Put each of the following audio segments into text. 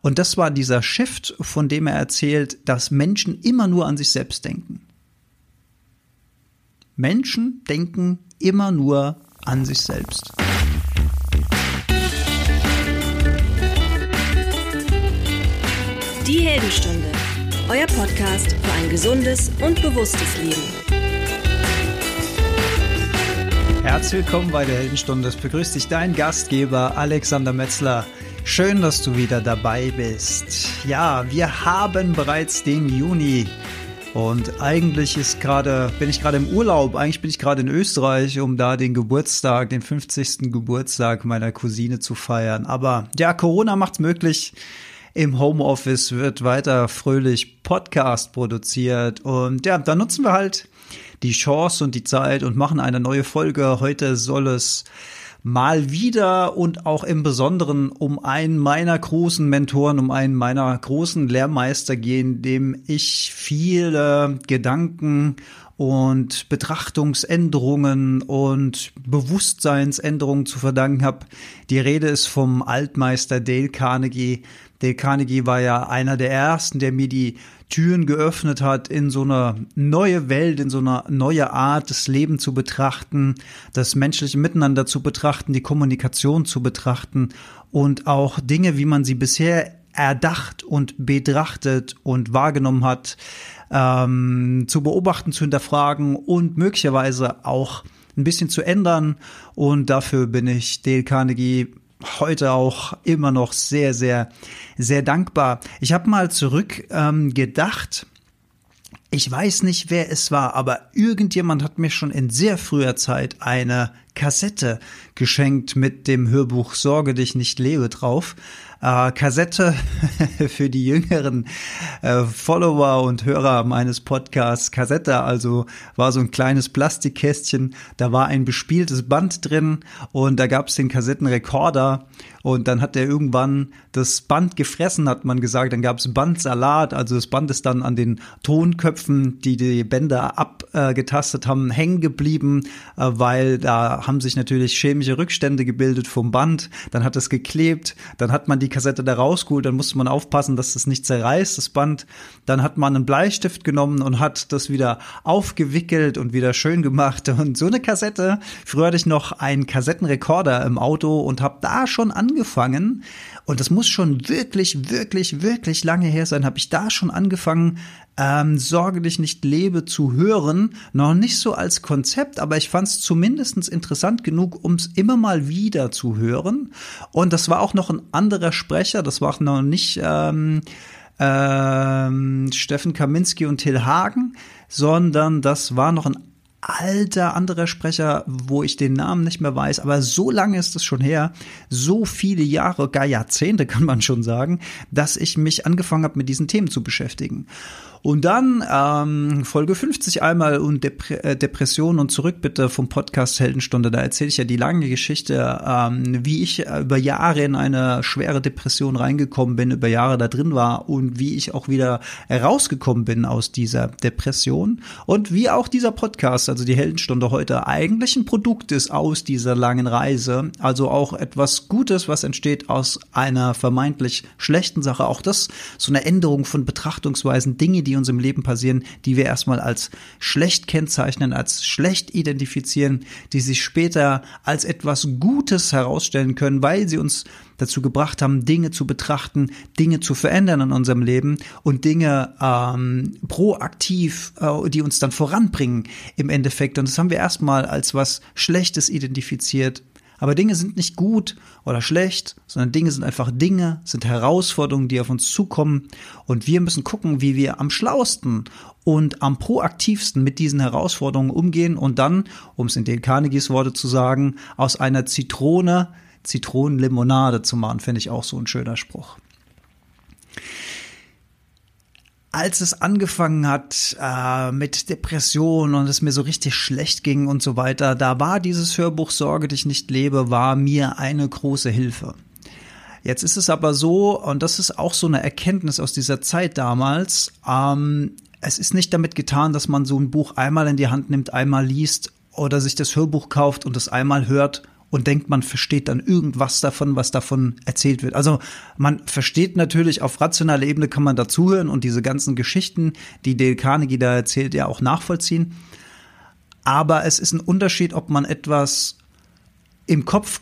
Und das war dieser Shift, von dem er erzählt, dass Menschen immer nur an sich selbst denken. Menschen denken immer nur an sich selbst. Die Heldenstunde, euer Podcast für ein gesundes und bewusstes Leben. Herzlich willkommen bei der Heldenstunde. Es begrüßt dich dein Gastgeber Alexander Metzler. Schön, dass du wieder dabei bist. Ja, wir haben bereits den Juni. Und eigentlich ist gerade, bin ich gerade im Urlaub, eigentlich bin ich gerade in Österreich, um da den Geburtstag, den 50. Geburtstag meiner Cousine zu feiern. Aber ja, Corona macht's möglich. Im Homeoffice wird weiter fröhlich Podcast produziert. Und ja, da nutzen wir halt die Chance und die Zeit und machen eine neue Folge. Heute soll es mal wieder und auch im Besonderen um einen meiner großen Mentoren, um einen meiner großen Lehrmeister gehen, dem ich viele Gedanken und Betrachtungsänderungen und Bewusstseinsänderungen zu verdanken habe. Die Rede ist vom Altmeister Dale Carnegie. Dale Carnegie war ja einer der ersten, der mir die Türen geöffnet hat, in so eine neue Welt, in so eine neue Art, das Leben zu betrachten, das menschliche Miteinander zu betrachten, die Kommunikation zu betrachten und auch Dinge, wie man sie bisher erdacht und betrachtet und wahrgenommen hat, ähm, zu beobachten, zu hinterfragen und möglicherweise auch ein bisschen zu ändern. Und dafür bin ich Dale Carnegie heute auch immer noch sehr, sehr, sehr dankbar. Ich habe mal zurück ähm, gedacht, ich weiß nicht, wer es war, aber irgendjemand hat mir schon in sehr früher Zeit eine Kassette geschenkt mit dem Hörbuch Sorge dich nicht lebe drauf. Äh, Kassette für die jüngeren äh, Follower und Hörer meines Podcasts. Kassette also war so ein kleines Plastikkästchen, da war ein bespieltes Band drin und da gab es den Kassettenrekorder und dann hat er irgendwann das Band gefressen, hat man gesagt. Dann gab es Bandsalat, also das Band ist dann an den Tonköpfen, die die Bänder abgetastet äh, haben, hängen geblieben, äh, weil da haben sich natürlich chemische Rückstände gebildet vom Band. Dann hat es geklebt, dann hat man die Kassette da rausgeholt, dann musste man aufpassen, dass das nicht zerreißt, das Band. Dann hat man einen Bleistift genommen und hat das wieder aufgewickelt und wieder schön gemacht. Und so eine Kassette, früher hatte ich noch einen Kassettenrekorder im Auto und habe da schon angefangen, und das muss schon wirklich, wirklich, wirklich lange her sein, habe ich da schon angefangen, ähm, Sorge dich nicht lebe zu hören. Noch nicht so als Konzept, aber ich fand es zumindest interessant genug, um es immer mal wieder zu hören. Und das war auch noch ein anderer Sprecher, das war auch noch nicht ähm, ähm, Steffen Kaminski und Till Hagen, sondern das war noch ein alter anderer Sprecher, wo ich den Namen nicht mehr weiß, aber so lange ist es schon her, so viele Jahre, gar Jahrzehnte kann man schon sagen, dass ich mich angefangen habe, mit diesen Themen zu beschäftigen. Und dann ähm, Folge 50 einmal und Dep äh, Depression und zurück bitte vom Podcast Heldenstunde. Da erzähle ich ja die lange Geschichte, ähm, wie ich über Jahre in eine schwere Depression reingekommen bin, über Jahre da drin war und wie ich auch wieder herausgekommen bin aus dieser Depression und wie auch dieser Podcast, also die Heldenstunde heute eigentlich ein Produkt ist aus dieser langen Reise, also auch etwas Gutes, was entsteht aus einer vermeintlich schlechten Sache. Auch das so eine Änderung von Betrachtungsweisen, Dinge, die uns im Leben passieren, die wir erstmal als schlecht kennzeichnen, als schlecht identifizieren, die sich später als etwas Gutes herausstellen können, weil sie uns dazu gebracht haben, Dinge zu betrachten, Dinge zu verändern in unserem Leben und Dinge ähm, proaktiv, äh, die uns dann voranbringen im Endeffekt. Und das haben wir erstmal als was Schlechtes identifiziert, aber Dinge sind nicht gut oder schlecht, sondern Dinge sind einfach Dinge, sind Herausforderungen, die auf uns zukommen. Und wir müssen gucken, wie wir am schlausten und am proaktivsten mit diesen Herausforderungen umgehen und dann, um es in den Carnegies Worte zu sagen, aus einer Zitrone Zitronenlimonade zu machen, finde ich auch so ein schöner Spruch als es angefangen hat äh, mit Depression und es mir so richtig schlecht ging und so weiter, da war dieses Hörbuch Sorge dich nicht lebe, war mir eine große Hilfe. Jetzt ist es aber so, und das ist auch so eine Erkenntnis aus dieser Zeit damals, ähm, es ist nicht damit getan, dass man so ein Buch einmal in die Hand nimmt, einmal liest oder sich das Hörbuch kauft und es einmal hört und denkt, man versteht dann irgendwas davon, was davon erzählt wird. Also man versteht natürlich auf rationaler Ebene kann man dazuhören und diese ganzen Geschichten, die Dale Carnegie da erzählt, ja auch nachvollziehen. Aber es ist ein Unterschied, ob man etwas im Kopf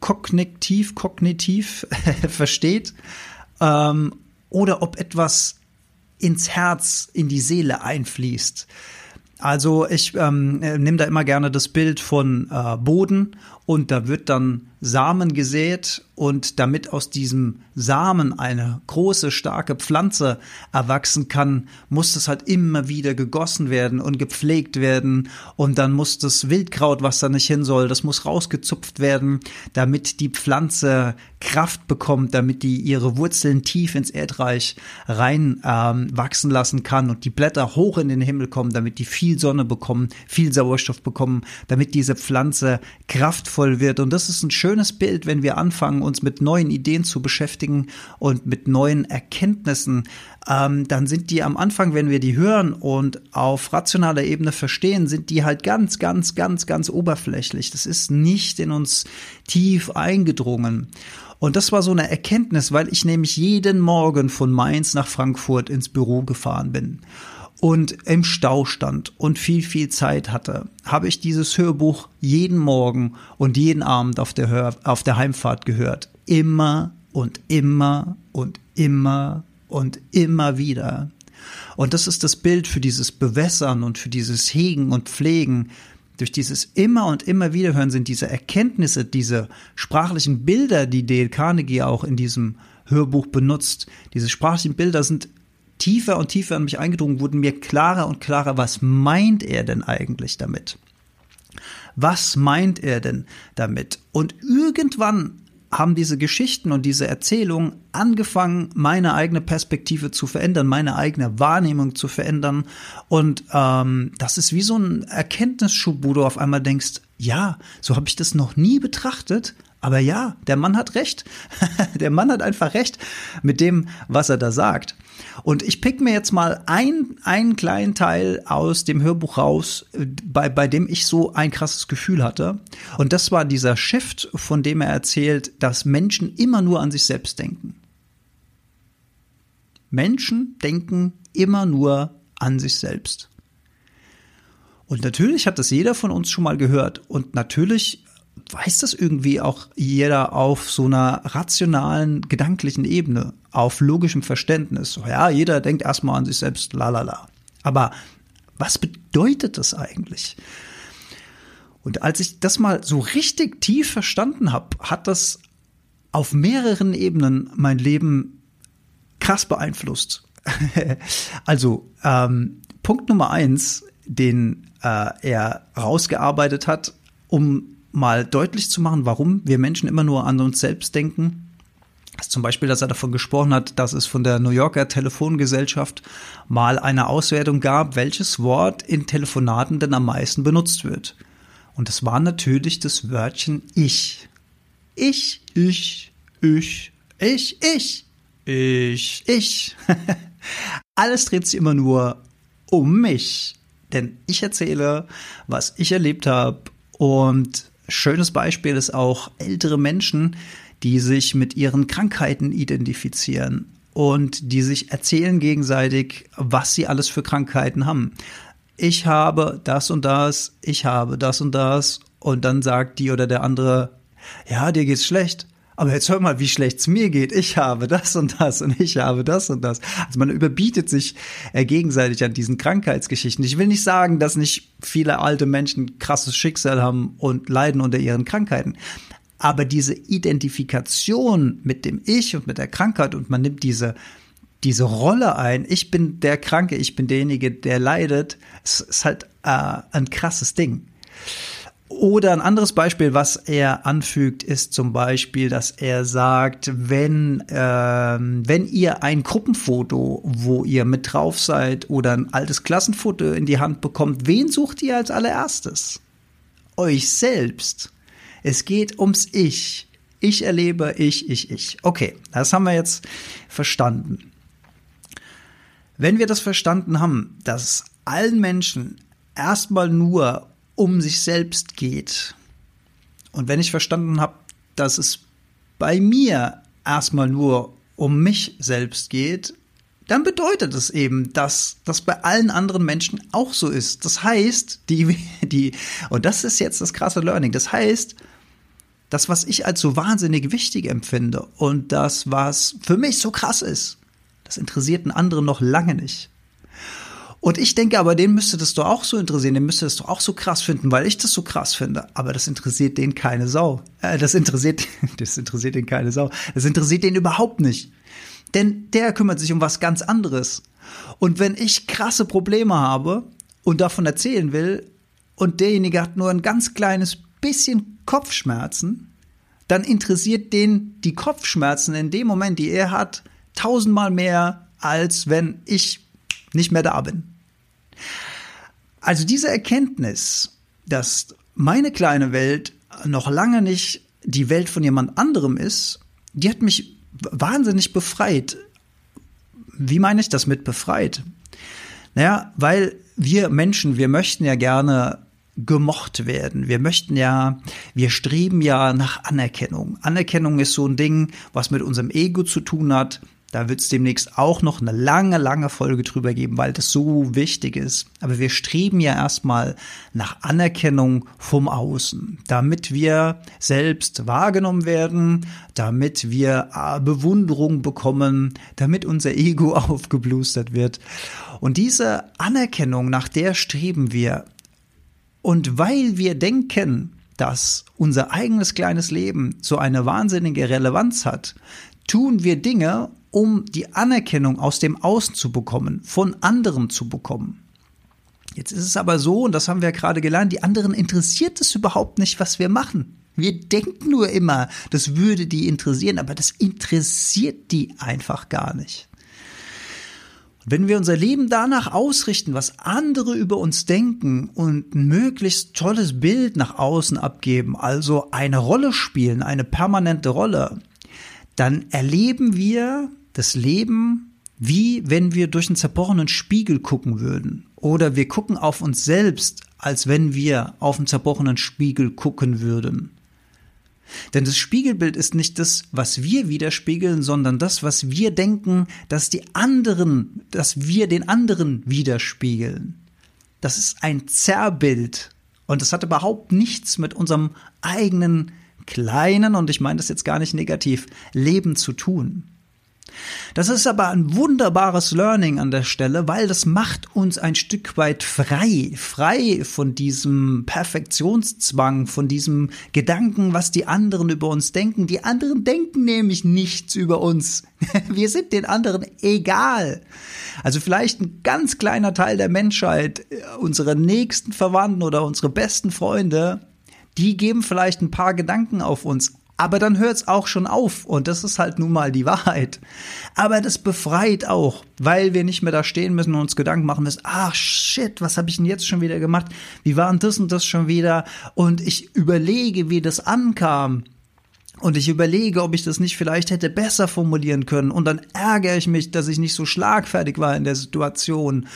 kognitiv, kognitiv versteht ähm, oder ob etwas ins Herz, in die Seele einfließt. Also ich ähm, nehme da immer gerne das Bild von äh, Boden und da wird dann Samen gesät und damit aus diesem Samen eine große, starke Pflanze erwachsen kann, muss das halt immer wieder gegossen werden und gepflegt werden und dann muss das Wildkraut, was da nicht hin soll, das muss rausgezupft werden, damit die Pflanze Kraft bekommt, damit die ihre Wurzeln tief ins Erdreich rein ähm, wachsen lassen kann und die Blätter hoch in den Himmel kommen, damit die viel Sonne bekommen, viel Sauerstoff bekommen, damit diese Pflanze kraftvoll wird. Und das ist ein schönes Bild, wenn wir anfangen, uns mit neuen Ideen zu beschäftigen und mit neuen Erkenntnissen, ähm, dann sind die am Anfang, wenn wir die hören und auf rationaler Ebene verstehen, sind die halt ganz, ganz, ganz, ganz oberflächlich. Das ist nicht in uns tief eingedrungen. Und das war so eine Erkenntnis, weil ich nämlich jeden Morgen von Mainz nach Frankfurt ins Büro gefahren bin und im Stau stand und viel, viel Zeit hatte, habe ich dieses Hörbuch jeden Morgen und jeden Abend auf der, Hör auf der Heimfahrt gehört. Immer und immer und immer und immer wieder. Und das ist das Bild für dieses Bewässern und für dieses Hegen und Pflegen. Durch dieses immer und immer wieder hören sind diese Erkenntnisse, diese sprachlichen Bilder, die Dale Carnegie auch in diesem Hörbuch benutzt. Diese sprachlichen Bilder sind tiefer und tiefer an mich eingedrungen, wurden mir klarer und klarer, was meint er denn eigentlich damit? Was meint er denn damit? Und irgendwann haben diese Geschichten und diese Erzählungen angefangen, meine eigene Perspektive zu verändern, meine eigene Wahrnehmung zu verändern. Und ähm, das ist wie so ein Erkenntnisschub, wo du auf einmal denkst, ja, so habe ich das noch nie betrachtet. Aber ja, der Mann hat recht. der Mann hat einfach recht mit dem, was er da sagt. Und ich pick mir jetzt mal ein, einen kleinen Teil aus dem Hörbuch raus, bei, bei dem ich so ein krasses Gefühl hatte. Und das war dieser Shift, von dem er erzählt, dass Menschen immer nur an sich selbst denken. Menschen denken immer nur an sich selbst. Und natürlich hat das jeder von uns schon mal gehört. Und natürlich weiß das irgendwie auch jeder auf so einer rationalen, gedanklichen Ebene, auf logischem Verständnis. Ja, jeder denkt erstmal an sich selbst, la la la. Aber was bedeutet das eigentlich? Und als ich das mal so richtig tief verstanden habe, hat das auf mehreren Ebenen mein Leben krass beeinflusst. also ähm, Punkt Nummer eins, den äh, er rausgearbeitet hat, um mal deutlich zu machen, warum wir Menschen immer nur an uns selbst denken. Zum Beispiel, dass er davon gesprochen hat, dass es von der New Yorker Telefongesellschaft mal eine Auswertung gab, welches Wort in Telefonaten denn am meisten benutzt wird. Und es war natürlich das Wörtchen ich. Ich, ich, ich, ich, ich, ich, ich. Alles dreht sich immer nur um mich. Denn ich erzähle, was ich erlebt habe und Schönes Beispiel ist auch ältere Menschen, die sich mit ihren Krankheiten identifizieren und die sich erzählen gegenseitig, was sie alles für Krankheiten haben. Ich habe das und das, ich habe das und das und dann sagt die oder der andere, ja, dir geht's schlecht. Aber jetzt hör mal, wie schlecht es mir geht. Ich habe das und das und ich habe das und das. Also man überbietet sich äh, gegenseitig an diesen Krankheitsgeschichten. Ich will nicht sagen, dass nicht viele alte Menschen krasses Schicksal haben und leiden unter ihren Krankheiten. Aber diese Identifikation mit dem Ich und mit der Krankheit und man nimmt diese diese Rolle ein, ich bin der Kranke, ich bin derjenige, der leidet, ist, halt äh, ein krasses Ding. Oder ein anderes Beispiel, was er anfügt, ist zum Beispiel, dass er sagt, wenn, äh, wenn ihr ein Gruppenfoto, wo ihr mit drauf seid, oder ein altes Klassenfoto in die Hand bekommt, wen sucht ihr als allererstes? Euch selbst. Es geht ums Ich. Ich erlebe, ich, ich, ich. Okay, das haben wir jetzt verstanden. Wenn wir das verstanden haben, dass allen Menschen erstmal nur um sich selbst geht Und wenn ich verstanden habe, dass es bei mir erstmal nur um mich selbst geht, dann bedeutet es eben, dass das bei allen anderen Menschen auch so ist. Das heißt, die, die, und das ist jetzt das krasse Learning. Das heißt, das, was ich als so wahnsinnig wichtig empfinde und das, was für mich so krass ist, das interessiert einen anderen noch lange nicht. Und ich denke aber, den müsste das doch auch so interessieren, den müsste das doch auch so krass finden, weil ich das so krass finde. Aber das interessiert den keine Sau. Äh, das interessiert, das interessiert den keine Sau. Das interessiert den überhaupt nicht. Denn der kümmert sich um was ganz anderes. Und wenn ich krasse Probleme habe und davon erzählen will und derjenige hat nur ein ganz kleines bisschen Kopfschmerzen, dann interessiert den die Kopfschmerzen in dem Moment, die er hat, tausendmal mehr, als wenn ich nicht mehr da bin. Also diese Erkenntnis, dass meine kleine Welt noch lange nicht die Welt von jemand anderem ist, die hat mich wahnsinnig befreit. Wie meine ich das mit befreit? Naja, weil wir Menschen, wir möchten ja gerne gemocht werden. Wir möchten ja, wir streben ja nach Anerkennung. Anerkennung ist so ein Ding, was mit unserem Ego zu tun hat. Da wird es demnächst auch noch eine lange, lange Folge drüber geben, weil das so wichtig ist. Aber wir streben ja erstmal nach Anerkennung vom Außen, damit wir selbst wahrgenommen werden, damit wir äh, Bewunderung bekommen, damit unser Ego aufgeblustert wird. Und diese Anerkennung, nach der streben wir. Und weil wir denken, dass unser eigenes kleines Leben so eine wahnsinnige Relevanz hat, tun wir Dinge, um die Anerkennung aus dem Außen zu bekommen, von anderen zu bekommen. Jetzt ist es aber so, und das haben wir ja gerade gelernt, die anderen interessiert es überhaupt nicht, was wir machen. Wir denken nur immer, das würde die interessieren, aber das interessiert die einfach gar nicht. Wenn wir unser Leben danach ausrichten, was andere über uns denken und ein möglichst tolles Bild nach außen abgeben, also eine Rolle spielen, eine permanente Rolle, dann erleben wir das Leben wie wenn wir durch einen zerbrochenen Spiegel gucken würden. Oder wir gucken auf uns selbst, als wenn wir auf einen zerbrochenen Spiegel gucken würden. Denn das Spiegelbild ist nicht das, was wir widerspiegeln, sondern das, was wir denken, dass die anderen, dass wir den anderen widerspiegeln. Das ist ein Zerrbild. Und das hat überhaupt nichts mit unserem eigenen kleinen, und ich meine das jetzt gar nicht negativ, Leben zu tun. Das ist aber ein wunderbares Learning an der Stelle, weil das macht uns ein Stück weit frei, frei von diesem Perfektionszwang, von diesem Gedanken, was die anderen über uns denken. Die anderen denken nämlich nichts über uns. Wir sind den anderen egal. Also vielleicht ein ganz kleiner Teil der Menschheit, unsere nächsten Verwandten oder unsere besten Freunde, die geben vielleicht ein paar Gedanken auf uns, aber dann hört's auch schon auf und das ist halt nun mal die Wahrheit. Aber das befreit auch, weil wir nicht mehr da stehen müssen und uns Gedanken machen müssen, ach shit, was habe ich denn jetzt schon wieder gemacht? Wie war denn das und das schon wieder? Und ich überlege, wie das ankam. Und ich überlege, ob ich das nicht vielleicht hätte besser formulieren können. Und dann ärgere ich mich, dass ich nicht so schlagfertig war in der Situation.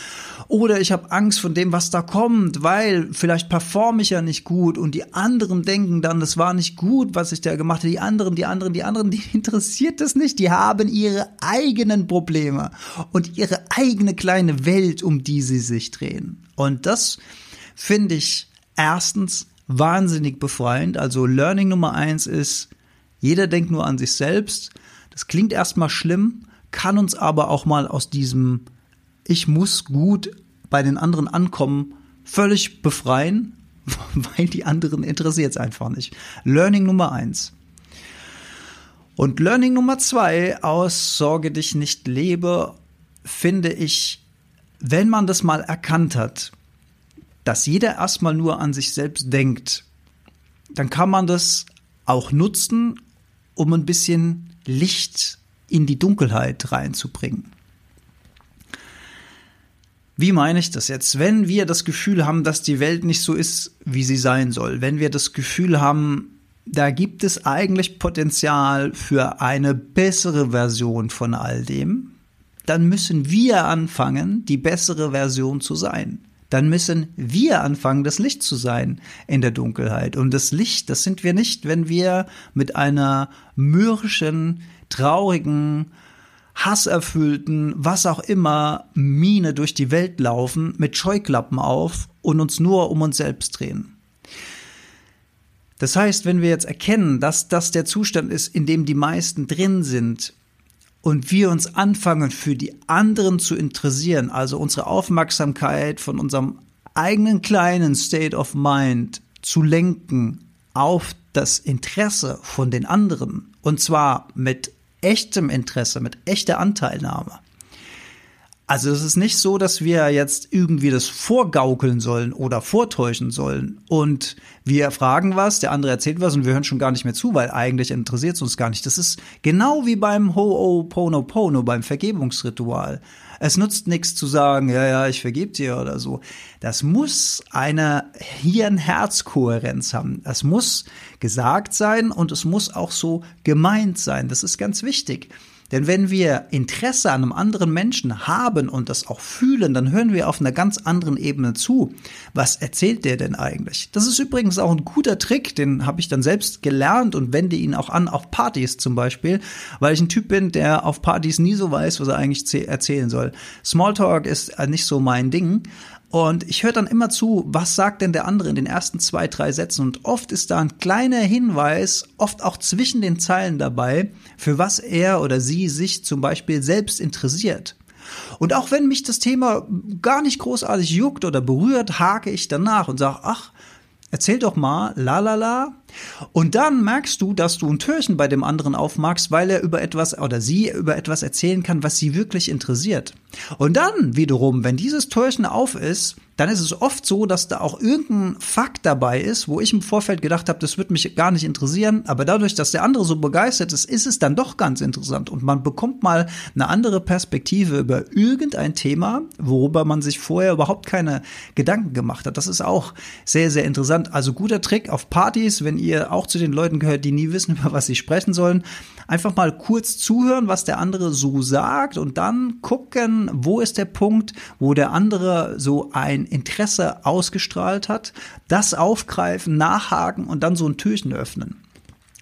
Oder ich habe Angst von dem, was da kommt, weil vielleicht performe ich ja nicht gut und die anderen denken dann, das war nicht gut, was ich da gemacht habe. Die anderen, die anderen, die anderen, die interessiert das nicht. Die haben ihre eigenen Probleme und ihre eigene kleine Welt, um die sie sich drehen. Und das finde ich erstens wahnsinnig befreiend. Also Learning Nummer eins ist, jeder denkt nur an sich selbst. Das klingt erstmal schlimm, kann uns aber auch mal aus diesem Ich muss gut bei den anderen ankommen völlig befreien, weil die anderen interessiert es einfach nicht. Learning Nummer eins. Und Learning Nummer zwei aus Sorge dich nicht lebe, finde ich, wenn man das mal erkannt hat, dass jeder erstmal nur an sich selbst denkt, dann kann man das auch nutzen, um ein bisschen Licht in die Dunkelheit reinzubringen. Wie meine ich das jetzt? Wenn wir das Gefühl haben, dass die Welt nicht so ist, wie sie sein soll, wenn wir das Gefühl haben, da gibt es eigentlich Potenzial für eine bessere Version von all dem, dann müssen wir anfangen, die bessere Version zu sein. Dann müssen wir anfangen, das Licht zu sein in der Dunkelheit. Und das Licht, das sind wir nicht, wenn wir mit einer mürrischen, traurigen, hasserfüllten, was auch immer, Miene durch die Welt laufen, mit Scheuklappen auf und uns nur um uns selbst drehen. Das heißt, wenn wir jetzt erkennen, dass das der Zustand ist, in dem die meisten drin sind, und wir uns anfangen, für die anderen zu interessieren, also unsere Aufmerksamkeit von unserem eigenen kleinen State of Mind zu lenken auf das Interesse von den anderen, und zwar mit echtem Interesse, mit echter Anteilnahme. Also es ist nicht so, dass wir jetzt irgendwie das vorgaukeln sollen oder vortäuschen sollen und wir fragen was, der andere erzählt was und wir hören schon gar nicht mehr zu, weil eigentlich interessiert es uns gar nicht. Das ist genau wie beim Ho'oponopono, beim Vergebungsritual. Es nutzt nichts zu sagen, ja, ja, ich vergebe dir oder so. Das muss eine Hirn-Herz-Kohärenz haben. Das muss gesagt sein und es muss auch so gemeint sein. Das ist ganz wichtig. Denn wenn wir Interesse an einem anderen Menschen haben und das auch fühlen, dann hören wir auf einer ganz anderen Ebene zu. Was erzählt der denn eigentlich? Das ist übrigens auch ein guter Trick, den habe ich dann selbst gelernt und wende ihn auch an auf Partys zum Beispiel, weil ich ein Typ bin, der auf Partys nie so weiß, was er eigentlich erzählen soll. Smalltalk ist nicht so mein Ding, und ich höre dann immer zu, was sagt denn der andere in den ersten zwei, drei Sätzen? Und oft ist da ein kleiner Hinweis, oft auch zwischen den Zeilen dabei, für was er oder sie sich zum Beispiel selbst interessiert. Und auch wenn mich das Thema gar nicht großartig juckt oder berührt, hake ich danach und sage, ach, Erzähl doch mal, la la la. Und dann merkst du, dass du ein Türchen bei dem anderen aufmachst, weil er über etwas oder sie über etwas erzählen kann, was sie wirklich interessiert. Und dann wiederum, wenn dieses Türchen auf ist, dann ist es oft so, dass da auch irgendein Fakt dabei ist, wo ich im Vorfeld gedacht habe, das wird mich gar nicht interessieren, aber dadurch, dass der andere so begeistert ist, ist es dann doch ganz interessant und man bekommt mal eine andere Perspektive über irgendein Thema, worüber man sich vorher überhaupt keine Gedanken gemacht hat. Das ist auch sehr, sehr interessant. Also guter Trick auf Partys, wenn ihr auch zu den Leuten gehört, die nie wissen, über was sie sprechen sollen, einfach mal kurz zuhören, was der andere so sagt und dann gucken, wo ist der Punkt, wo der andere so ein Interesse ausgestrahlt hat, das aufgreifen, nachhaken und dann so ein Türchen öffnen.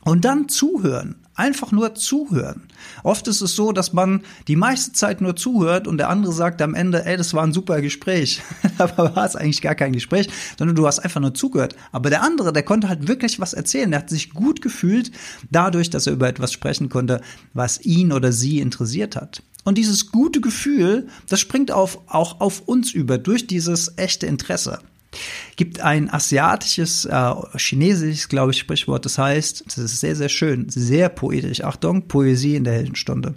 Und dann zuhören. Einfach nur zuhören. Oft ist es so, dass man die meiste Zeit nur zuhört und der andere sagt am Ende, ey, das war ein super Gespräch. Aber war es eigentlich gar kein Gespräch, sondern du hast einfach nur zugehört. Aber der andere, der konnte halt wirklich was erzählen. Der hat sich gut gefühlt dadurch, dass er über etwas sprechen konnte, was ihn oder sie interessiert hat. Und dieses gute Gefühl, das springt auf, auch auf uns über durch dieses echte Interesse. Gibt ein asiatisches, äh, chinesisches, glaube ich, Sprichwort, das heißt, das ist sehr, sehr schön, sehr poetisch. Achtung, Poesie in der Heldenstunde.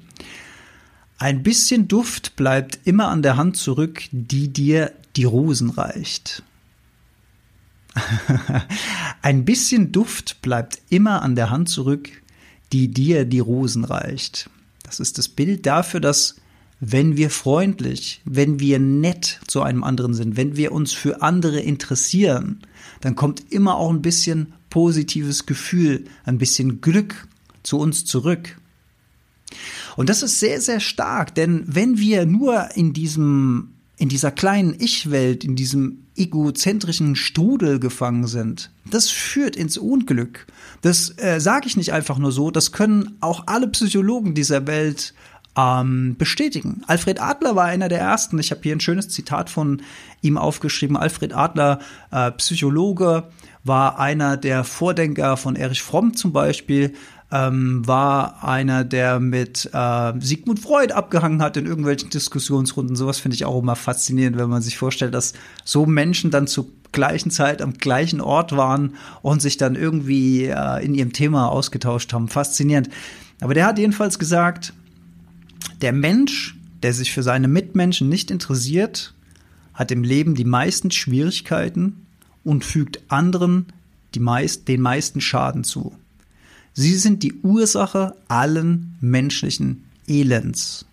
Ein bisschen Duft bleibt immer an der Hand zurück, die dir die Rosen reicht. Ein bisschen Duft bleibt immer an der Hand zurück, die dir die Rosen reicht. Das ist das Bild dafür, dass wenn wir freundlich, wenn wir nett zu einem anderen sind, wenn wir uns für andere interessieren, dann kommt immer auch ein bisschen positives Gefühl, ein bisschen Glück zu uns zurück. Und das ist sehr, sehr stark, denn wenn wir nur in diesem, in dieser kleinen Ich-Welt, in diesem egozentrischen Strudel gefangen sind, das führt ins Unglück. Das äh, sage ich nicht einfach nur so, das können auch alle Psychologen dieser Welt ähm, bestätigen. Alfred Adler war einer der ersten. Ich habe hier ein schönes Zitat von ihm aufgeschrieben. Alfred Adler, äh, Psychologe, war einer der Vordenker von Erich Fromm zum Beispiel, ähm, war einer, der mit äh, Sigmund Freud abgehangen hat in irgendwelchen Diskussionsrunden. Sowas finde ich auch immer faszinierend, wenn man sich vorstellt, dass so Menschen dann zur gleichen Zeit am gleichen Ort waren und sich dann irgendwie äh, in ihrem Thema ausgetauscht haben. Faszinierend. Aber der hat jedenfalls gesagt, der Mensch, der sich für seine Mitmenschen nicht interessiert, hat im Leben die meisten Schwierigkeiten und fügt anderen meist, den meisten Schaden zu. Sie sind die Ursache allen menschlichen Elends.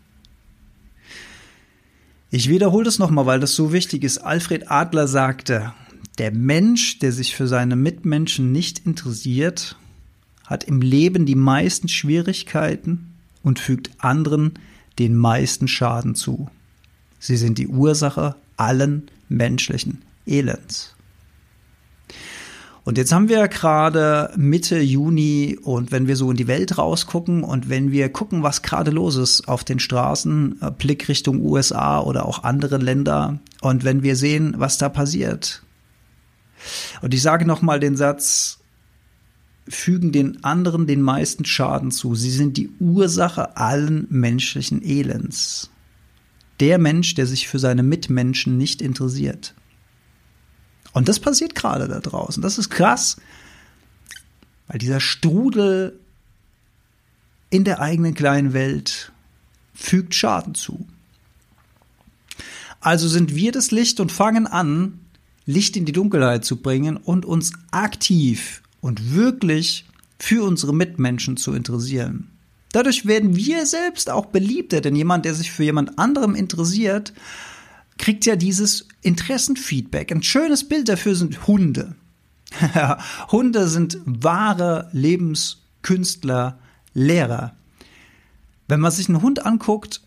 Ich wiederhole das nochmal, weil das so wichtig ist. Alfred Adler sagte, der Mensch, der sich für seine Mitmenschen nicht interessiert, hat im Leben die meisten Schwierigkeiten und fügt anderen den meisten Schaden zu. Sie sind die Ursache allen menschlichen Elends. Und jetzt haben wir gerade Mitte Juni und wenn wir so in die Welt rausgucken und wenn wir gucken, was gerade los ist auf den Straßen, äh, Blick Richtung USA oder auch andere Länder und wenn wir sehen, was da passiert. Und ich sage nochmal den Satz, fügen den anderen den meisten Schaden zu. Sie sind die Ursache allen menschlichen Elends. Der Mensch, der sich für seine Mitmenschen nicht interessiert. Und das passiert gerade da draußen. Das ist krass, weil dieser Strudel in der eigenen kleinen Welt fügt Schaden zu. Also sind wir das Licht und fangen an, Licht in die Dunkelheit zu bringen und uns aktiv und wirklich für unsere Mitmenschen zu interessieren. Dadurch werden wir selbst auch beliebter, denn jemand, der sich für jemand anderem interessiert, kriegt ja dieses Interessenfeedback. Ein schönes Bild dafür sind Hunde. Hunde sind wahre Lebenskünstler, Lehrer. Wenn man sich einen Hund anguckt,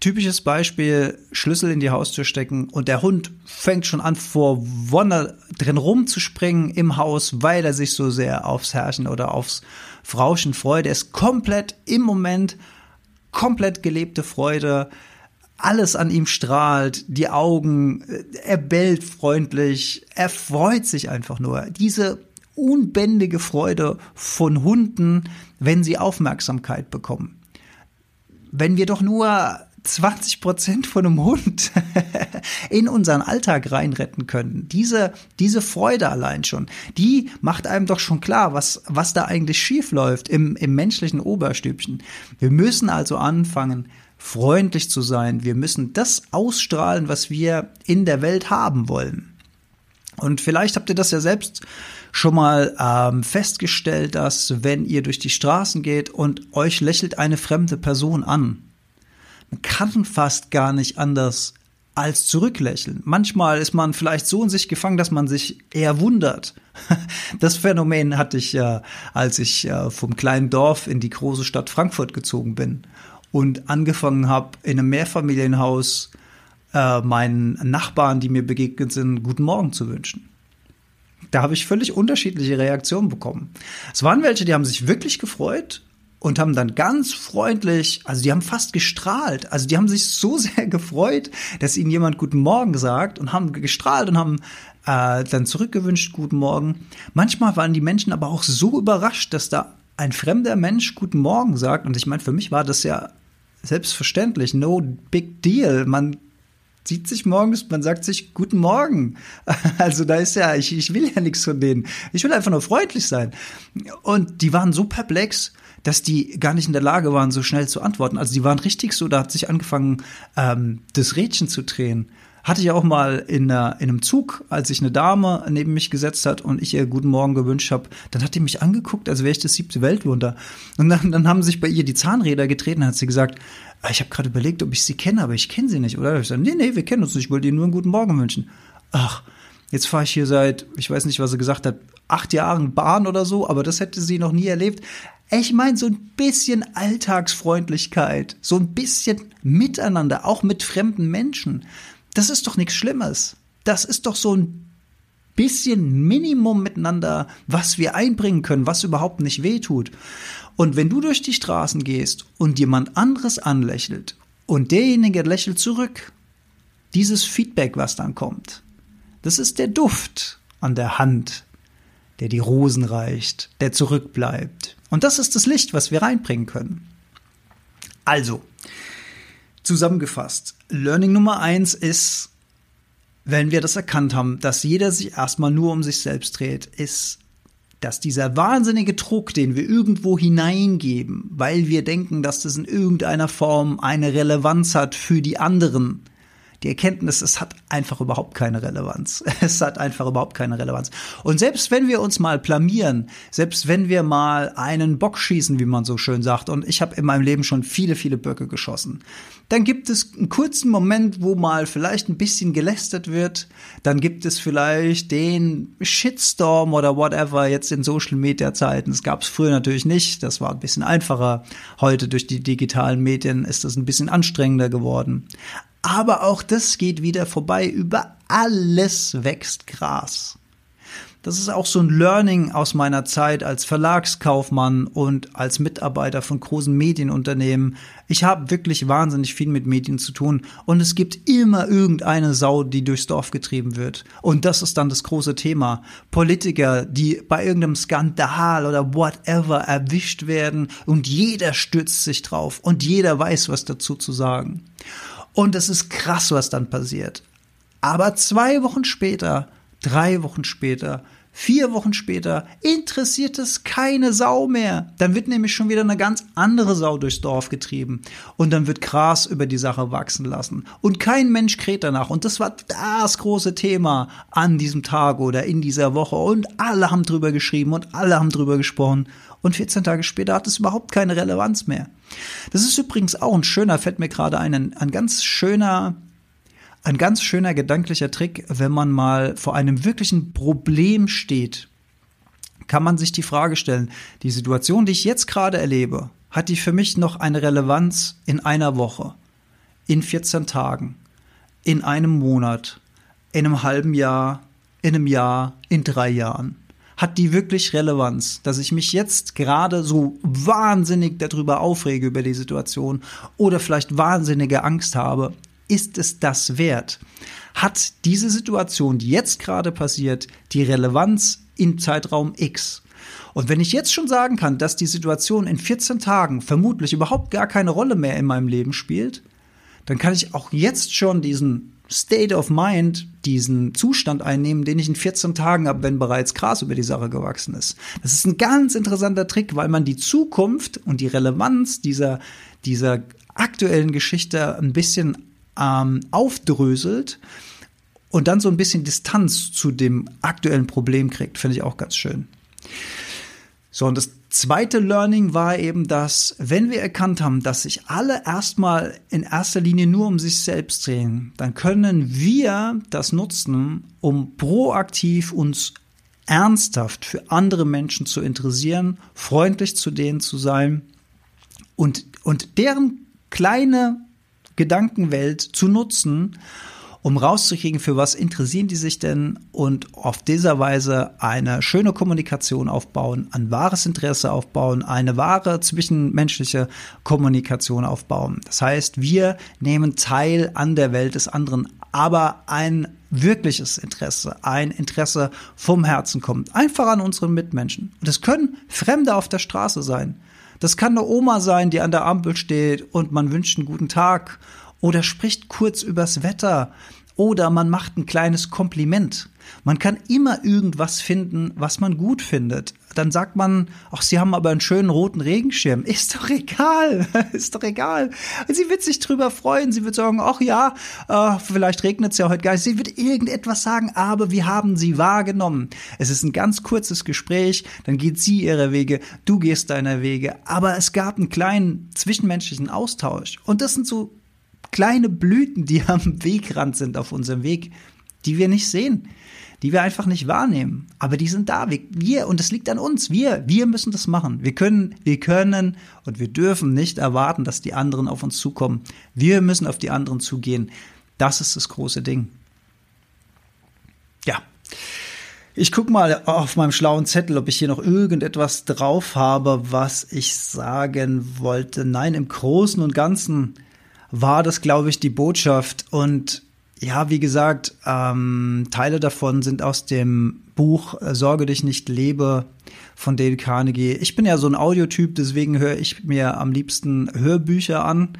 typisches Beispiel, Schlüssel in die Haustür stecken und der Hund fängt schon an vor Wonne drin rumzuspringen im Haus, weil er sich so sehr aufs Herrchen oder aufs Frauschen freut. Er ist komplett im Moment, komplett gelebte Freude alles an ihm strahlt, die Augen, er bellt freundlich, er freut sich einfach nur. Diese unbändige Freude von Hunden, wenn sie Aufmerksamkeit bekommen. Wenn wir doch nur 20 Prozent von einem Hund in unseren Alltag reinretten können. Diese, diese Freude allein schon, die macht einem doch schon klar, was, was da eigentlich schief läuft im, im menschlichen Oberstübchen. Wir müssen also anfangen, freundlich zu sein. Wir müssen das ausstrahlen, was wir in der Welt haben wollen. Und vielleicht habt ihr das ja selbst schon mal ähm, festgestellt, dass wenn ihr durch die Straßen geht und euch lächelt eine fremde Person an, man kann fast gar nicht anders als zurücklächeln. Manchmal ist man vielleicht so in sich gefangen, dass man sich eher wundert. Das Phänomen hatte ich ja, als ich äh, vom kleinen Dorf in die große Stadt Frankfurt gezogen bin und angefangen habe, in einem Mehrfamilienhaus äh, meinen Nachbarn, die mir begegnet sind, guten Morgen zu wünschen. Da habe ich völlig unterschiedliche Reaktionen bekommen. Es waren welche, die haben sich wirklich gefreut und haben dann ganz freundlich, also die haben fast gestrahlt, also die haben sich so sehr gefreut, dass ihnen jemand guten Morgen sagt und haben gestrahlt und haben äh, dann zurückgewünscht guten Morgen. Manchmal waren die Menschen aber auch so überrascht, dass da ein fremder Mensch guten Morgen sagt und ich meine, für mich war das ja selbstverständlich, no big deal. Man sieht sich morgens, man sagt sich Guten Morgen. Also da ist ja, ich, ich will ja nichts von denen. Ich will einfach nur freundlich sein. Und die waren so perplex, dass die gar nicht in der Lage waren, so schnell zu antworten. Also die waren richtig so, da hat sich angefangen, ähm, das Rädchen zu drehen. Hatte ich auch mal in, einer, in einem Zug, als sich eine Dame neben mich gesetzt hat und ich ihr guten Morgen gewünscht habe, dann hat die mich angeguckt, als wäre ich das siebte Weltwunder. Und dann, dann haben sich bei ihr die Zahnräder getreten, hat sie gesagt, ah, ich habe gerade überlegt, ob ich sie kenne, aber ich kenne sie nicht, oder? Ich sage, nee, nee, wir kennen uns nicht, ich wollte ihr nur einen guten Morgen wünschen. Ach, jetzt fahre ich hier seit, ich weiß nicht, was sie gesagt hat, acht Jahren Bahn oder so, aber das hätte sie noch nie erlebt. Ich meine, so ein bisschen Alltagsfreundlichkeit, so ein bisschen Miteinander, auch mit fremden Menschen. Das ist doch nichts Schlimmes. Das ist doch so ein bisschen Minimum miteinander, was wir einbringen können, was überhaupt nicht wehtut. Und wenn du durch die Straßen gehst und jemand anderes anlächelt und derjenige lächelt zurück, dieses Feedback, was dann kommt, das ist der Duft an der Hand, der die Rosen reicht, der zurückbleibt. Und das ist das Licht, was wir reinbringen können. Also, Zusammengefasst, Learning Nummer eins ist, wenn wir das erkannt haben, dass jeder sich erstmal nur um sich selbst dreht, ist, dass dieser wahnsinnige Druck, den wir irgendwo hineingeben, weil wir denken, dass das in irgendeiner Form eine Relevanz hat für die anderen, die Erkenntnis, es hat einfach überhaupt keine Relevanz. Es hat einfach überhaupt keine Relevanz. Und selbst wenn wir uns mal blamieren, selbst wenn wir mal einen Bock schießen, wie man so schön sagt, und ich habe in meinem Leben schon viele, viele Böcke geschossen, dann gibt es einen kurzen Moment, wo mal vielleicht ein bisschen gelästert wird. Dann gibt es vielleicht den Shitstorm oder whatever jetzt in Social Media Zeiten. Das gab es früher natürlich nicht. Das war ein bisschen einfacher. Heute durch die digitalen Medien ist das ein bisschen anstrengender geworden. Aber auch das geht wieder vorbei. Über alles wächst Gras. Das ist auch so ein Learning aus meiner Zeit als Verlagskaufmann und als Mitarbeiter von großen Medienunternehmen. Ich habe wirklich wahnsinnig viel mit Medien zu tun und es gibt immer irgendeine Sau, die durchs Dorf getrieben wird. Und das ist dann das große Thema. Politiker, die bei irgendeinem Skandal oder whatever erwischt werden und jeder stützt sich drauf und jeder weiß, was dazu zu sagen. Und es ist krass, was dann passiert. Aber zwei Wochen später Drei Wochen später, vier Wochen später interessiert es keine Sau mehr. Dann wird nämlich schon wieder eine ganz andere Sau durchs Dorf getrieben. Und dann wird Gras über die Sache wachsen lassen. Und kein Mensch kräht danach. Und das war das große Thema an diesem Tag oder in dieser Woche. Und alle haben drüber geschrieben und alle haben drüber gesprochen. Und 14 Tage später hat es überhaupt keine Relevanz mehr. Das ist übrigens auch ein schöner, fällt mir gerade ein, ein ganz schöner ein ganz schöner gedanklicher Trick, wenn man mal vor einem wirklichen Problem steht, kann man sich die Frage stellen, die Situation, die ich jetzt gerade erlebe, hat die für mich noch eine Relevanz in einer Woche, in 14 Tagen, in einem Monat, in einem halben Jahr, in einem Jahr, in drei Jahren? Hat die wirklich Relevanz, dass ich mich jetzt gerade so wahnsinnig darüber aufrege über die Situation oder vielleicht wahnsinnige Angst habe? ist es das wert? Hat diese Situation, die jetzt gerade passiert, die Relevanz im Zeitraum X? Und wenn ich jetzt schon sagen kann, dass die Situation in 14 Tagen vermutlich überhaupt gar keine Rolle mehr in meinem Leben spielt, dann kann ich auch jetzt schon diesen State of Mind, diesen Zustand einnehmen, den ich in 14 Tagen habe, wenn bereits Gras über die Sache gewachsen ist. Das ist ein ganz interessanter Trick, weil man die Zukunft und die Relevanz dieser, dieser aktuellen Geschichte ein bisschen ähm, aufdröselt und dann so ein bisschen Distanz zu dem aktuellen Problem kriegt, finde ich auch ganz schön. So, und das zweite Learning war eben, dass wenn wir erkannt haben, dass sich alle erstmal in erster Linie nur um sich selbst drehen, dann können wir das nutzen, um proaktiv uns ernsthaft für andere Menschen zu interessieren, freundlich zu denen zu sein und, und deren kleine Gedankenwelt zu nutzen, um rauszukriegen, für was interessieren die sich denn und auf dieser Weise eine schöne Kommunikation aufbauen, ein wahres Interesse aufbauen, eine wahre zwischenmenschliche Kommunikation aufbauen. Das heißt, wir nehmen teil an der Welt des anderen, aber ein wirkliches Interesse, ein Interesse vom Herzen kommt, einfach an unseren Mitmenschen. Und es können Fremde auf der Straße sein. Das kann eine Oma sein, die an der Ampel steht und man wünscht einen guten Tag oder spricht kurz übers Wetter oder man macht ein kleines Kompliment. Man kann immer irgendwas finden, was man gut findet. Dann sagt man, ach, Sie haben aber einen schönen roten Regenschirm. Ist doch egal, ist doch egal. Sie wird sich drüber freuen. Sie wird sagen, ach ja, äh, vielleicht regnet es ja heute gar nicht. Sie wird irgendetwas sagen, aber wir haben sie wahrgenommen. Es ist ein ganz kurzes Gespräch, dann geht sie ihre Wege, du gehst deiner Wege. Aber es gab einen kleinen zwischenmenschlichen Austausch. Und das sind so kleine Blüten, die am Wegrand sind auf unserem Weg, die wir nicht sehen, die wir einfach nicht wahrnehmen. Aber die sind da. Wir, und es liegt an uns. Wir, wir müssen das machen. Wir können, wir können und wir dürfen nicht erwarten, dass die anderen auf uns zukommen. Wir müssen auf die anderen zugehen. Das ist das große Ding. Ja. Ich gucke mal auf meinem schlauen Zettel, ob ich hier noch irgendetwas drauf habe, was ich sagen wollte. Nein, im Großen und Ganzen war das, glaube ich, die Botschaft. Und ja, wie gesagt, ähm, Teile davon sind aus dem Buch äh, Sorge dich nicht lebe von Dale Carnegie. Ich bin ja so ein Audiotyp, deswegen höre ich mir am liebsten Hörbücher an.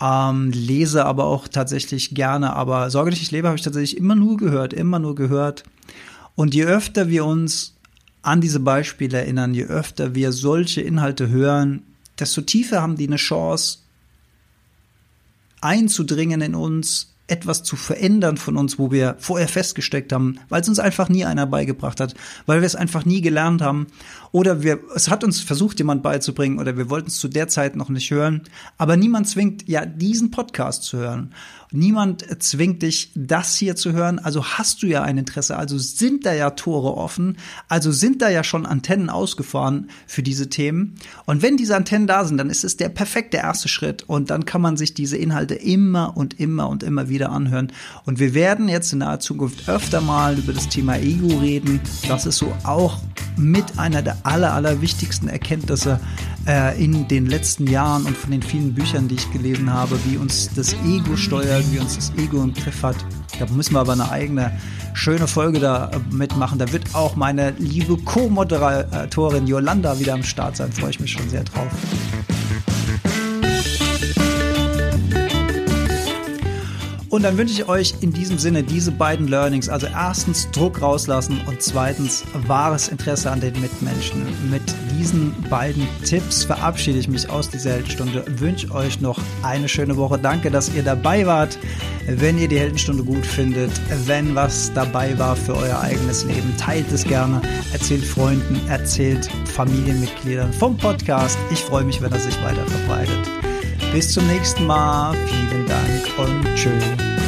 Ähm, lese aber auch tatsächlich gerne, aber Sorge dich nicht lebe habe ich tatsächlich immer nur gehört, immer nur gehört. Und je öfter wir uns an diese Beispiele erinnern, je öfter wir solche Inhalte hören, desto tiefer haben die eine Chance, einzudringen in uns, etwas zu verändern von uns, wo wir vorher festgesteckt haben, weil es uns einfach nie einer beigebracht hat, weil wir es einfach nie gelernt haben oder wir, es hat uns versucht, jemand beizubringen oder wir wollten es zu der Zeit noch nicht hören, aber niemand zwingt ja diesen Podcast zu hören. Niemand zwingt dich, das hier zu hören. Also hast du ja ein Interesse. Also sind da ja Tore offen. Also sind da ja schon Antennen ausgefahren für diese Themen. Und wenn diese Antennen da sind, dann ist es der perfekte erste Schritt. Und dann kann man sich diese Inhalte immer und immer und immer wieder anhören. Und wir werden jetzt in naher Zukunft öfter mal über das Thema Ego reden. Das ist so auch mit einer der aller, aller wichtigsten Erkenntnisse äh, in den letzten Jahren und von den vielen Büchern, die ich gelesen habe, wie uns das Ego steuert, wie uns das Ego im Griff hat. Da müssen wir aber eine eigene schöne Folge da äh, mitmachen. Da wird auch meine liebe Co-Moderatorin Yolanda wieder am Start sein. Freue ich mich schon sehr drauf. Und dann wünsche ich euch in diesem Sinne diese beiden Learnings. Also erstens Druck rauslassen und zweitens wahres Interesse an den Mitmenschen. Mit diesen beiden Tipps verabschiede ich mich aus dieser Heldenstunde. Wünsche euch noch eine schöne Woche. Danke, dass ihr dabei wart. Wenn ihr die Heldenstunde gut findet, wenn was dabei war für euer eigenes Leben, teilt es gerne. Erzählt Freunden, erzählt Familienmitgliedern vom Podcast. Ich freue mich, wenn er sich weiter verbreitet. Bis zum nächsten Mal. Vielen Dank und tschüss.